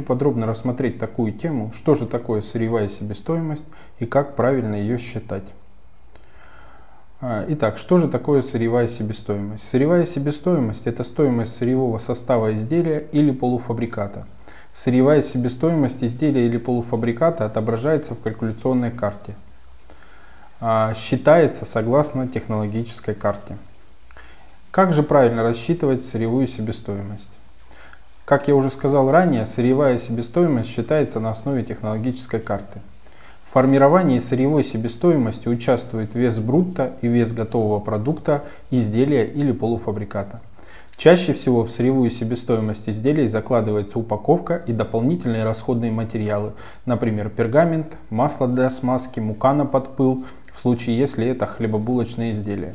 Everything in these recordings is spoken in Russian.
подробно рассмотреть такую тему, что же такое сырьевая себестоимость и как правильно ее считать. А, итак, что же такое сырьевая себестоимость? Сырьевая себестоимость – это стоимость сырьевого состава изделия или полуфабриката. Сырьевая себестоимость изделия или полуфабриката отображается в калькуляционной карте. А, считается согласно технологической карте. Как же правильно рассчитывать сырьевую себестоимость? Как я уже сказал ранее, сырьевая себестоимость считается на основе технологической карты. В формировании сырьевой себестоимости участвует вес брутто и вес готового продукта, изделия или полуфабриката. Чаще всего в сырьевую себестоимость изделий закладывается упаковка и дополнительные расходные материалы, например, пергамент, масло для смазки, мука на подпыл, в случае если это хлебобулочные изделия.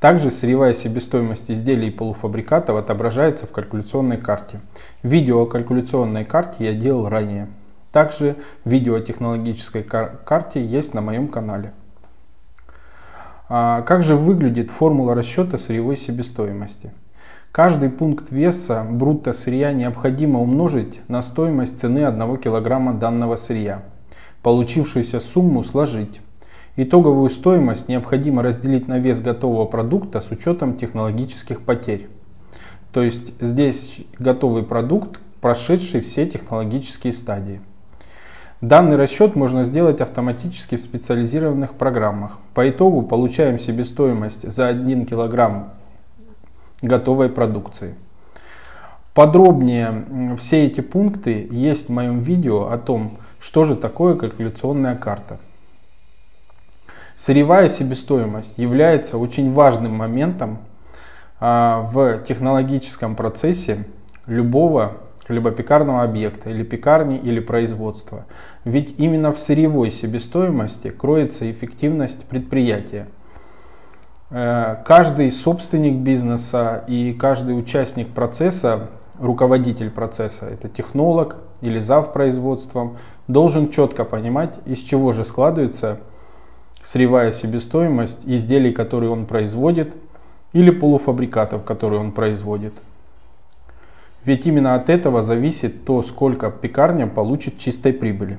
Также сырьевая себестоимость изделий и полуфабрикатов отображается в калькуляционной карте. Видео о калькуляционной карте я делал ранее. Также видео о технологической кар карте есть на моем канале. А как же выглядит формула расчета сырьевой себестоимости? Каждый пункт веса брутто сырья необходимо умножить на стоимость цены 1 кг данного сырья. Получившуюся сумму сложить. Итоговую стоимость необходимо разделить на вес готового продукта с учетом технологических потерь. То есть здесь готовый продукт, прошедший все технологические стадии. Данный расчет можно сделать автоматически в специализированных программах. По итогу получаем себестоимость за 1 кг готовой продукции. Подробнее все эти пункты есть в моем видео о том, что же такое калькуляционная карта. Сырьевая себестоимость является очень важным моментом а, в технологическом процессе любого хлебопекарного объекта или пекарни или производства. Ведь именно в сырьевой себестоимости кроется эффективность предприятия. Э, каждый собственник бизнеса и каждый участник процесса, руководитель процесса, это технолог или зав производством, должен четко понимать, из чего же складывается сырьевая себестоимость изделий, которые он производит, или полуфабрикатов, которые он производит. Ведь именно от этого зависит то, сколько пекарня получит чистой прибыли.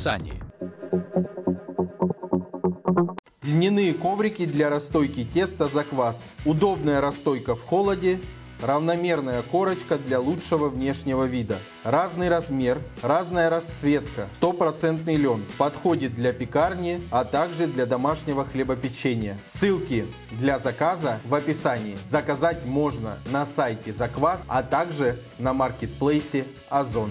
описании. Льняные коврики для расстойки теста за квас. Удобная расстойка в холоде. Равномерная корочка для лучшего внешнего вида. Разный размер, разная расцветка. Стопроцентный лен. Подходит для пекарни, а также для домашнего хлебопечения. Ссылки для заказа в описании. Заказать можно на сайте Заквас, а также на маркетплейсе Озон.